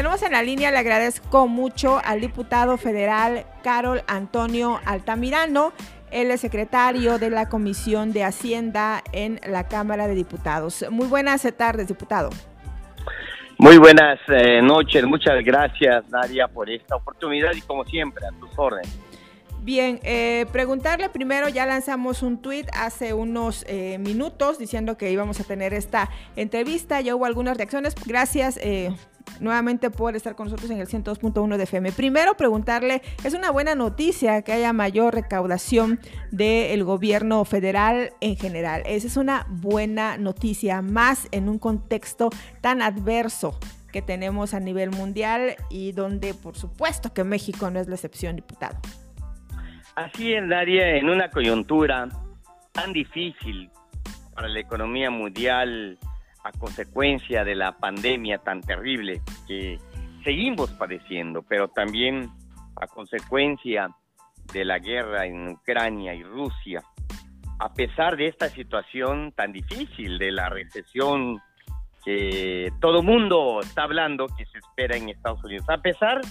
Tenemos en la línea, le agradezco mucho al diputado federal Carol Antonio Altamirano. Él es secretario de la Comisión de Hacienda en la Cámara de Diputados. Muy buenas tardes, diputado. Muy buenas eh, noches, muchas gracias Nadia por esta oportunidad y como siempre a tus órdenes. Bien, eh, preguntarle primero, ya lanzamos un tuit hace unos eh, minutos diciendo que íbamos a tener esta entrevista, ya hubo algunas reacciones, gracias eh, nuevamente por estar con nosotros en el 102.1 de FM. Primero preguntarle, es una buena noticia que haya mayor recaudación del gobierno federal en general, esa es una buena noticia, más en un contexto tan adverso que tenemos a nivel mundial y donde por supuesto que México no es la excepción, diputado. Así es, Daria, en una coyuntura tan difícil para la economía mundial a consecuencia de la pandemia tan terrible que seguimos padeciendo, pero también a consecuencia de la guerra en Ucrania y Rusia. A pesar de esta situación tan difícil, de la recesión que todo mundo está hablando que se espera en Estados Unidos, a pesar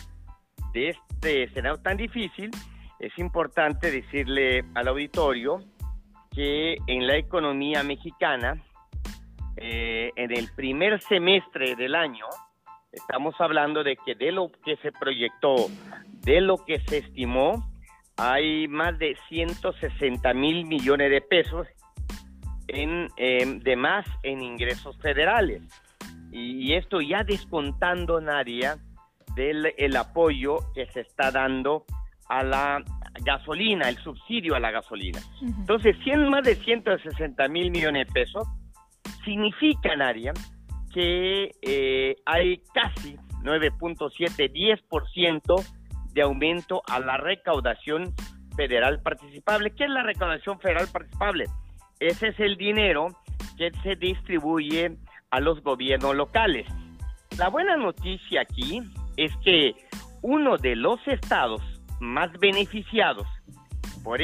de este escenario tan difícil, es importante decirle al auditorio que en la economía mexicana, eh, en el primer semestre del año, estamos hablando de que de lo que se proyectó, de lo que se estimó, hay más de 160 mil millones de pesos en, em, de más en ingresos federales. Y, esto ya descontando, Nadia, del el apoyo que se está dando a la gasolina, el subsidio a la gasolina. Entonces, 100, más de 160 mil millones de pesos significa, Nadia, que eh, hay casi 9.7, 10% de aumento a la recaudación federal participable. ¿Qué es la recaudación federal participable? Ese es el dinero que se distribuye a los gobiernos locales. La buena noticia aquí es que uno de los estados más beneficiados por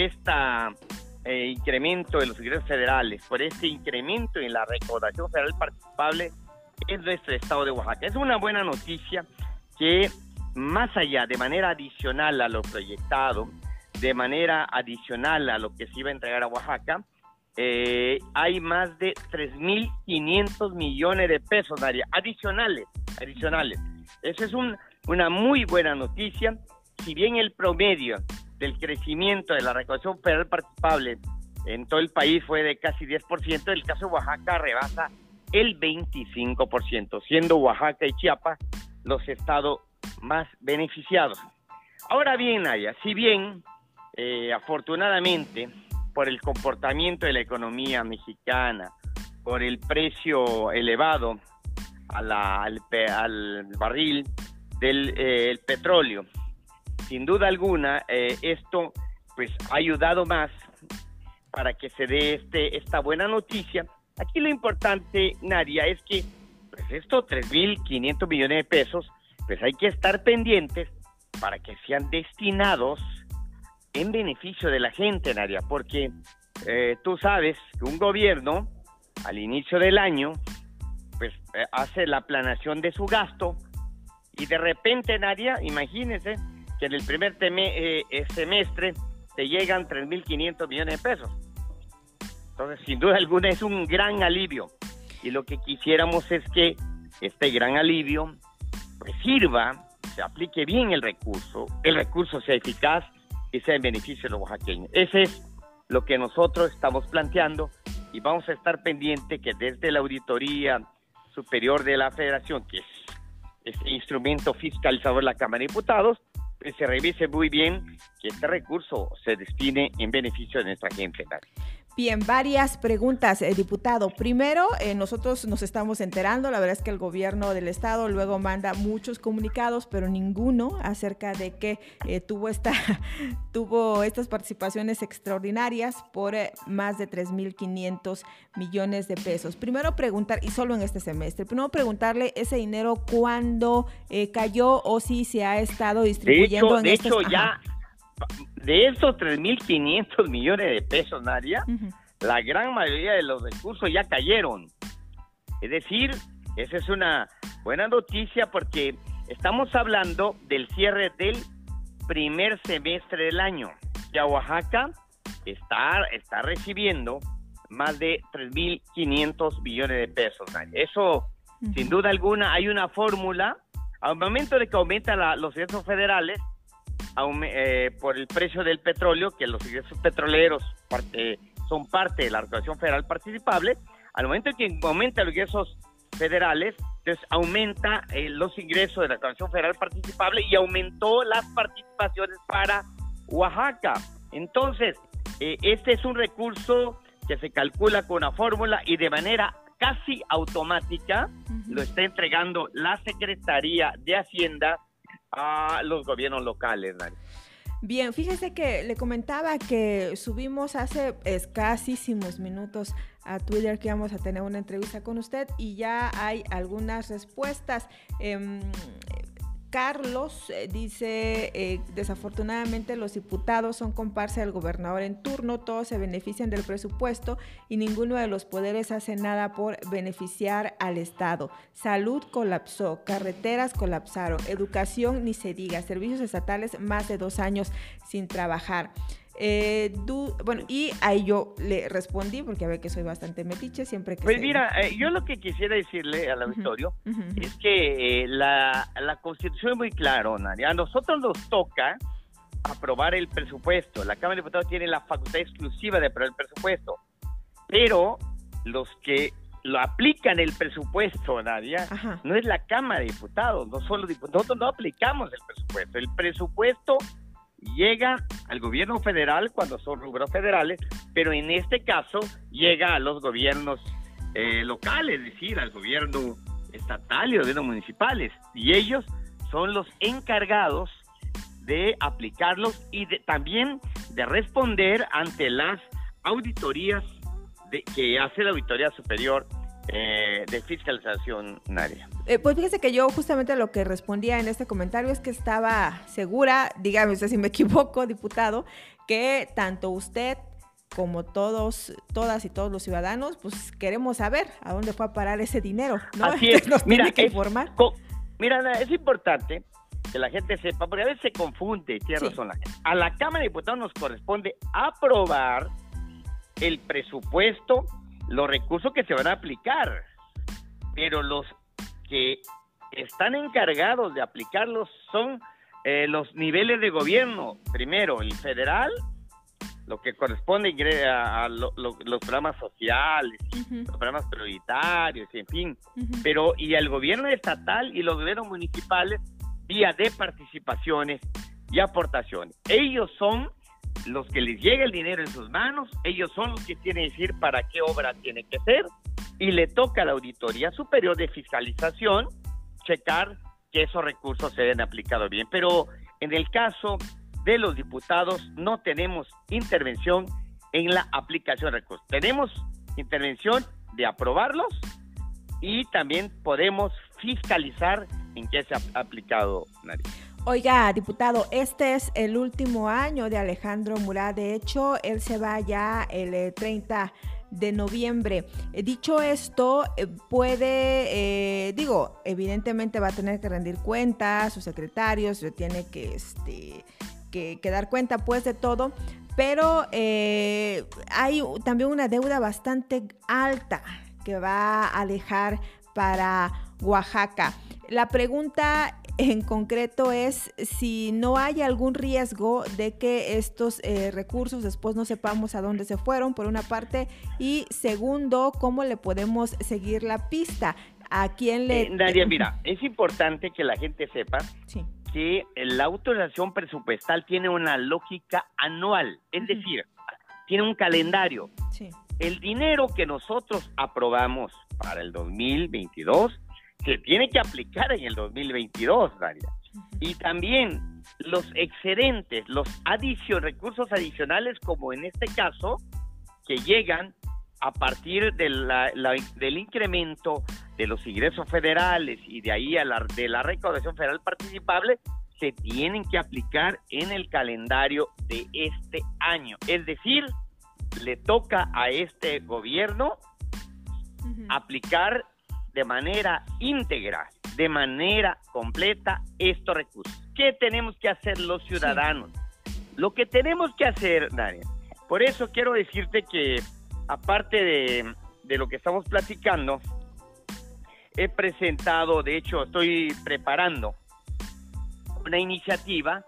este incremento de los ingresos federales, por este incremento en la recaudación federal participable, es nuestro estado de Oaxaca. Es una buena noticia que más allá, de manera adicional a lo proyectado, de manera adicional a lo que se iba a entregar a Oaxaca, eh, hay más de 3.500 millones de pesos, adicionales, adicionales. Esa es un, una muy buena noticia si bien el promedio del crecimiento de la recaudación federal participable en todo el país fue de casi 10%, el caso de Oaxaca rebasa el 25%, siendo Oaxaca y Chiapas los estados más beneficiados. Ahora bien, Naya, si bien eh, afortunadamente por el comportamiento de la economía mexicana, por el precio elevado al, barril del eh, petróleo, sin duda alguna, eh, esto pues ha ayudado más para que se dé este, esta buena noticia. Aquí lo importante, Nadia, es que pues estos 3.500 millones de pesos, pues hay que estar pendientes para que sean destinados en beneficio de la gente, Nadia, porque eh, tú sabes que un gobierno al inicio del año, pues eh, hace la planación de su gasto y de repente, Nadia, imagínese, que en el primer eh, eh, semestre te llegan 3.500 millones de pesos. Entonces, sin duda alguna, es un gran alivio. Y lo que quisiéramos es que este gran alivio pues, sirva, se aplique bien el recurso, el recurso sea eficaz y sea en beneficio de los oaxaqueños. Ese es lo que nosotros estamos planteando y vamos a estar pendiente que desde la Auditoría Superior de la Federación, que es este instrumento fiscalizador de la Cámara de Diputados, se revise muy bien que este recurso se destine en beneficio de nuestra gente. Bien, varias preguntas, eh, diputado. Primero, eh, nosotros nos estamos enterando, la verdad es que el gobierno del estado luego manda muchos comunicados, pero ninguno acerca de que eh, tuvo esta tuvo estas participaciones extraordinarias por más de 3.500 millones de pesos. Primero preguntar, y solo en este semestre, primero preguntarle ese dinero cuándo cayó o si se ha estado distribuyendo de hecho, en de hecho ya de esos 3.500 millones de pesos, Nadia, la gran mayoría de los recursos ya cayeron. Es decir, esa es una buena noticia porque Estamos hablando del cierre del primer semestre del año. Ya Oaxaca está, está recibiendo más de 3.500 billones de pesos. Eso, sin duda alguna, hay una fórmula. Al momento de que aumentan los ingresos federales, eh, por el precio del petróleo, que los ingresos petroleros son parte de la Recaudación Federal Participable, al momento en que aumentan los ingresos federales, entonces aumenta eh, los ingresos de la Recaudación Federal Participable y aumentó las participaciones para Oaxaca. Entonces, eh, este es un recurso que se calcula con una fórmula y de manera casi automática lo está entregando la Secretaría de Hacienda a los gobiernos locales. Bien, fíjese que le comentaba que subimos hace escasísimos minutos a Twitter que íbamos a tener una entrevista con usted y ya hay algunas respuestas. Em, Carlos eh, dice, eh, desafortunadamente los diputados son comparsa del gobernador en turno, todos se benefician del presupuesto y ninguno de los poderes hace nada por beneficiar al Estado. Salud colapsó, carreteras colapsaron, educación ni se diga, servicios estatales más de dos años sin trabajar. Eh, bueno, y ahí yo le respondí, porque a ver que soy bastante metiche, siempre que... Pues mira, eh, yo lo que quisiera decirle al auditorio es que eh, la, la, constitución es muy clara, Nadia. A nosotros nos toca aprobar el presupuesto. La Cámara de Diputados tiene la facultad exclusiva de aprobar el presupuesto. Pero los que lo aplican el presupuesto, Nadia, no es la Cámara de Diputados, no son los diputados. Nosotros no aplicamos el presupuesto. El presupuesto llega al gobierno federal cuando son rubros federales, pero en este caso llega a los gobiernos eh, locales, es decir, al gobierno estatal y gobiernos municipales, y ellos son los encargados de aplicarlos y también de responder ante las auditorías de, que hace la Auditoría Superior eh, de fiscalización área. Eh, pues fíjese que yo justamente lo que respondía en este comentario es que estaba segura, dígame usted si me equivoco, diputado, que tanto usted como todos, todas y todos los ciudadanos, pues queremos saber a dónde fue a parar ese dinero, ¿no? Así es. Nos mira, tiene que informar. Mira, es importante que la gente sepa, porque a veces se confunde, tiene razón la gente. A la Cámara de Diputados nos corresponde aprobar el presupuesto los recursos que se van a aplicar, pero los que están encargados de aplicarlos son eh, los niveles de gobierno. Primero, el federal, lo que corresponde a, los programas sociales, los programas prioritarios, en fin, pero y el gobierno estatal y los gobiernos municipales vía de participaciones y aportaciones. Ellos son los que les llega el dinero en sus manos, ellos son los que tienen que decir para qué obra tiene que ser y le toca a la Auditoría Superior de Fiscalización checar que esos recursos se hayan aplicado bien. Pero en el caso de los diputados no tenemos intervención en la aplicación de recursos. Tenemos intervención de aprobarlos y también podemos fiscalizar en qué se ha aplicado nadie. Oiga, diputado, este es el último año de Alejandro Murat. De hecho, él se va ya el 30 eh, de noviembre. Eh, dicho esto, eh, puede, digo, evidentemente va a tener que rendir cuentas, sus secretarios, tiene que, este, que, dar cuenta pues de todo, pero hay también una deuda bastante alta que va a dejar para Oaxaca. La pregunta en concreto es si no hay algún riesgo de que estos eh, recursos después no sepamos a dónde se fueron, por una parte, y segundo, cómo le podemos seguir la pista. ¿A quién le...? Eh, mira, es importante que la gente sepa que la autorización presupuestal tiene una lógica anual, es decir, tiene un calendario. El dinero que nosotros aprobamos para el 2022 se tiene que aplicar en el 2022, Daria. Y también los excedentes, los recursos adicionales, como en este caso, que llegan a partir de del incremento de los ingresos federales y de ahí a la, de la recaudación federal participable, se tienen que aplicar en el calendario de este año. Es decir, le toca a este gobierno aplicar de manera íntegra de manera completa estos recursos. ¿Qué tenemos que hacer los ciudadanos? Lo que tenemos que hacer, Daria, por eso quiero decirte que aparte de, de lo que estamos platicando, he presentado, de hecho estoy preparando una iniciativa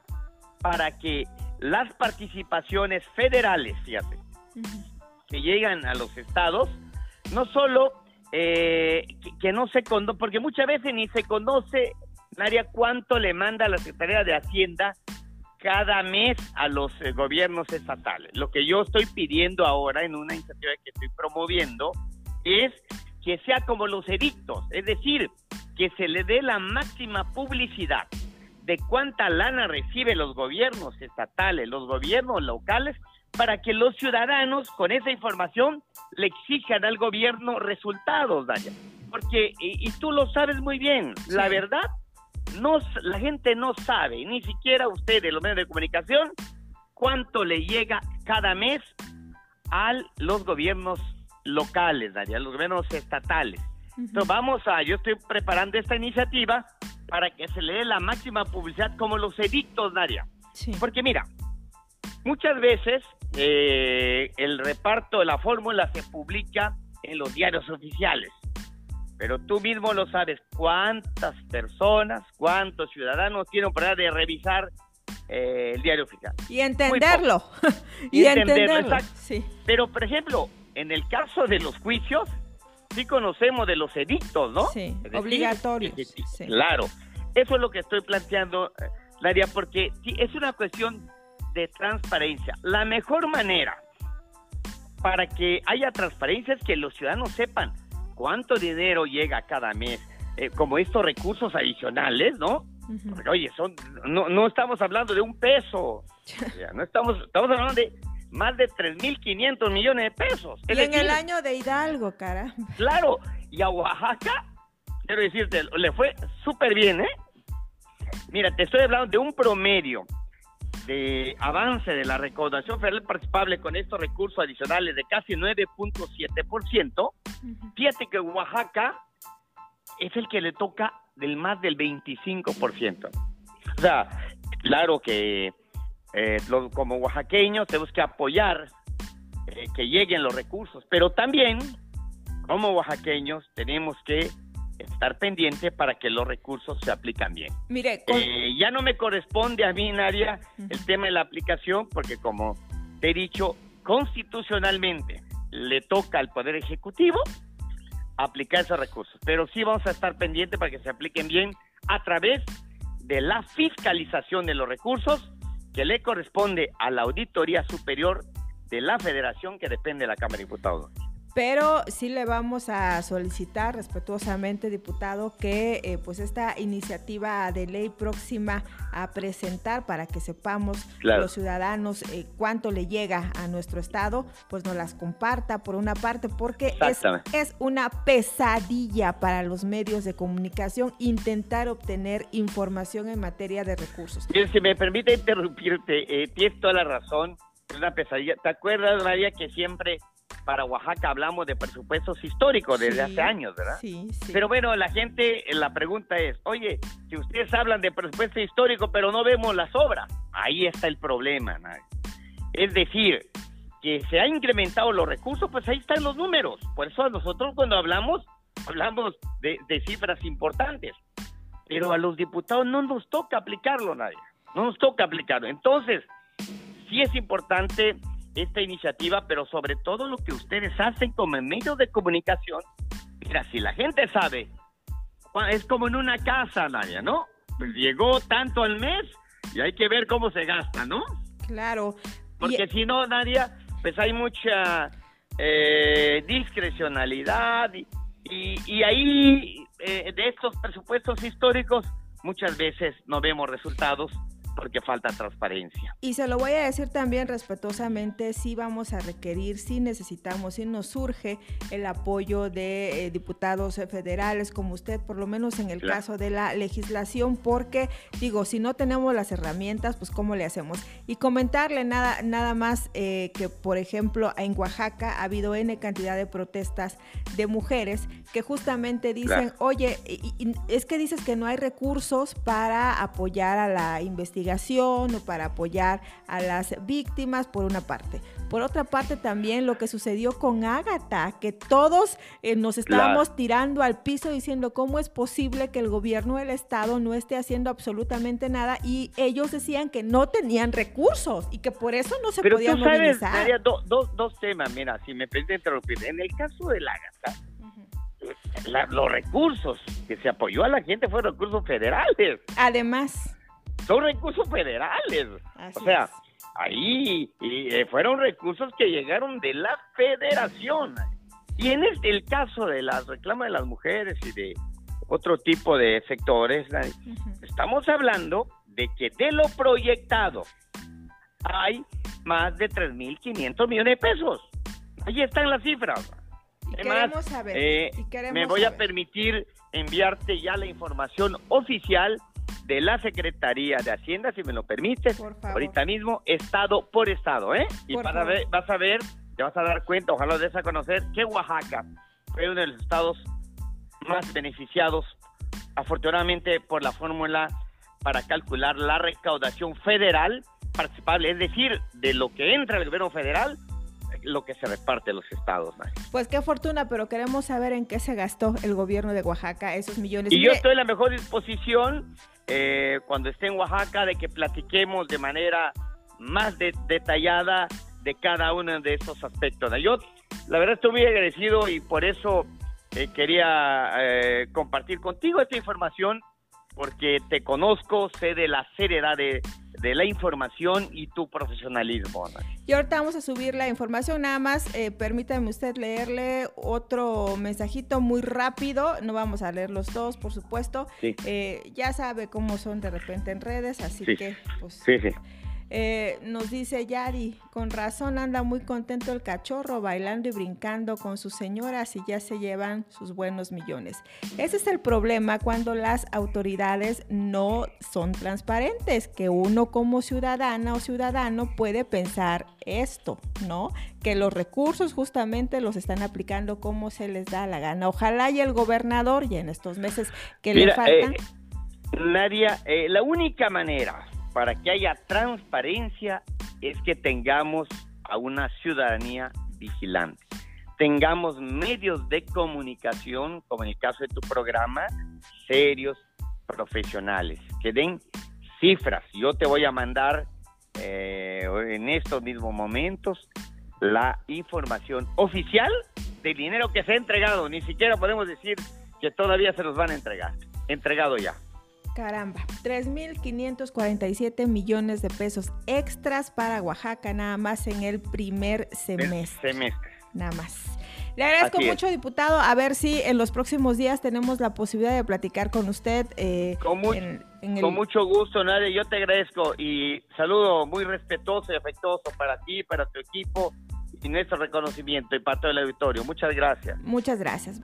para que las participaciones federales, fíjate, que llegan a los estados, no solo eh, que, no se conoce, porque muchas veces ni se conoce, María, cuánto le manda la Secretaría de Hacienda cada mes a los eh, gobiernos estatales. Lo que yo estoy pidiendo ahora en una iniciativa que estoy promoviendo es que sea como los edictos, es decir, que se le dé la máxima publicidad de cuánta lana reciben los gobiernos estatales, los gobiernos locales, para que los ciudadanos con esa información le exijan al gobierno resultados, Daya. Porque, y, tú lo sabes muy bien, la verdad, no, la gente no sabe, ni siquiera ustedes, los medios de comunicación, cuánto le llega cada mes a los gobiernos locales, Daria, a los gobiernos estatales. Entonces vamos a, yo estoy preparando esta iniciativa para que se le dé la máxima publicidad como los edictos, Daria. Porque mira, muchas veces eh, el reparto de la fórmula se publica en los diarios oficiales. Pero tú mismo lo sabes, cuántas personas, cuántos ciudadanos tienen oportunidad de revisar eh, el diario oficial. Y entenderlo. y, entenderlo. Sí. Pero, por ejemplo, en el caso de los juicios, sí conocemos de los edictos, ¿no? Sí, obligatorios. Claro. Eso es lo que estoy planteando, Nadia, porque es una cuestión de transparencia. La mejor manera para que haya transparencia es que los ciudadanos sepan cuánto dinero llega cada mes, eh, como estos recursos adicionales, ¿no? oye, son, no, no estamos hablando de un peso, no estamos, estamos hablando de más de 3.500 millones de pesos. y en el año de Hidalgo, cara. Claro, y a Oaxaca, quiero decirte, le fue súper bien, ¿eh? Mira, te estoy hablando de un promedio de avance de la recaudación federal participable con estos recursos adicionales de casi 9.7%, fíjate que Oaxaca es el que le toca del más del 25%. O sea, claro que eh, como oaxaqueños tenemos que apoyar eh, que lleguen los recursos, pero también como oaxaqueños tenemos que estar pendiente para que los recursos se aplican bien. Mire, eh, ya no me corresponde a mí, Nadia, el tema de la aplicación, porque como te he dicho, constitucionalmente le toca al Poder Ejecutivo aplicar esos recursos, pero sí vamos a estar pendientes para que se apliquen bien a través de la fiscalización de los recursos que le corresponde a la Auditoría Superior de la Federación que depende de la Cámara de Diputados pero sí le vamos a solicitar respetuosamente, diputado, que eh, pues esta iniciativa de ley próxima a presentar para que sepamos los ciudadanos eh, cuánto le llega a nuestro estado, pues nos las comparta por una parte, porque es, es una pesadilla para los medios de comunicación intentar obtener información en materia de recursos. si me permite interrumpirte, eh, tienes toda la razón, es una pesadilla. ¿Te acuerdas, María, que siempre para Oaxaca hablamos de presupuestos históricos desde hace años, ¿verdad? Sí, sí. Pero bueno, la gente, la pregunta es, oye, si ustedes hablan de presupuesto histórico, pero no vemos las obras, ahí está el problema. Es decir, que se han incrementado los recursos, pues ahí están los números. Por eso nosotros cuando hablamos, hablamos de, de cifras importantes. Pero a los diputados no nos toca aplicarlo, nadie. No nos toca aplicarlo. Entonces, sí es importante esta iniciativa, pero sobre todo lo que ustedes hacen como medios de comunicación. Mira, si la gente sabe, es como en una casa, Nadia, ¿no? Pues llegó tanto al mes y hay que ver cómo se gasta, ¿no? Claro. Porque si no, Nadia, pues hay mucha eh, discrecionalidad y, y, ahí eh, de estos presupuestos históricos muchas veces no vemos resultados porque falta transparencia. Y se lo voy a decir también respetuosamente, sí vamos a requerir, sí necesitamos, sí nos surge el apoyo de eh, diputados federales como usted, por lo menos en el caso de la legislación, porque digo, si no tenemos las herramientas, pues cómo le hacemos. Y comentarle nada, nada más eh, que, por ejemplo, en Oaxaca ha habido N cantidad de protestas de mujeres que justamente dicen, oye, es que dices que no hay recursos para apoyar a la investigación o para apoyar a las víctimas, por una parte. Por otra parte, también lo que sucedió con Ágata, que todos eh, nos estábamos tirando al piso diciendo cómo es posible que el gobierno del Estado no esté haciendo absolutamente nada y ellos decían que no tenían recursos y que por eso no se Pero podían tú sabes, María, dos temas, mira, si me permite interrumpir. En el caso de Ágata, los recursos que se apoyó a la gente fueron recursos federales. Además son recursos federales. o sea, ahí y, eh, fueron recursos que llegaron de la federación. Y en el, caso de las reclamas de las mujeres y de otro tipo de sectores, estamos hablando de que de lo proyectado hay más de 3.500 millones de pesos. Ahí están las cifras. Además, saber, eh, me voy a permitir enviarte ya la información oficial de la Secretaría de Hacienda, si me lo permites, ahorita mismo, estado por estado, ¿eh? Y para ver, vas a ver, te vas a dar cuenta, ojalá des a conocer, que Oaxaca fue uno de los estados más beneficiados, afortunadamente, por la fórmula para calcular la recaudación federal participable, es decir, de lo que entra el gobierno federal lo que se reparte los estados. Pues qué fortuna, pero queremos saber en qué se gastó el gobierno de Oaxaca esos millones. Y yo estoy en la mejor disposición eh, cuando esté en Oaxaca de que platiquemos de manera más detallada de cada uno de esos aspectos. Yo, la verdad, estoy muy agradecido y por eso eh, quería eh, compartir contigo esta información porque te conozco, sé de la seriedad de, de la información y tu profesionalismo. Y ahorita vamos a subir la información, nada más eh, permítame usted leerle otro mensajito muy rápido, no vamos a leer los dos, por supuesto. Eh, ya sabe cómo son de repente en redes, así que pues... Sí, sí. Eh, nos dice Yari, con razón anda muy contento el cachorro bailando y brincando con sus señoras y ya se llevan sus buenos millones. Ese es el problema cuando las autoridades no son transparentes, que uno como ciudadana o ciudadano puede pensar esto, ¿no? Que los recursos justamente los están aplicando como se les da la gana. Ojalá y el gobernador y en estos meses que le faltan... Eh, Nadia, eh, la única manera para que haya transparencia es que tengamos a una ciudadanía vigilante. Tengamos medios de comunicación, como en el caso de tu programa, serios, profesionales, que den cifras. Yo te voy a mandar eh, en estos mismos momentos la información oficial del dinero que se ha entregado. Ni siquiera podemos decir que todavía se los van a entregar. Entregado ya. Caramba, 3.547 millones de pesos extras para Oaxaca nada más en el primer semestre. semestre. Nada más. Le agradezco mucho, diputado. A ver si en los próximos días tenemos la posibilidad de platicar con usted. Eh, con, con mucho gusto, Nadia. Yo te agradezco y saludo muy respetuoso y afectuoso para ti, para tu equipo y nuestro reconocimiento y para todo el auditorio. Muchas gracias. Muchas gracias.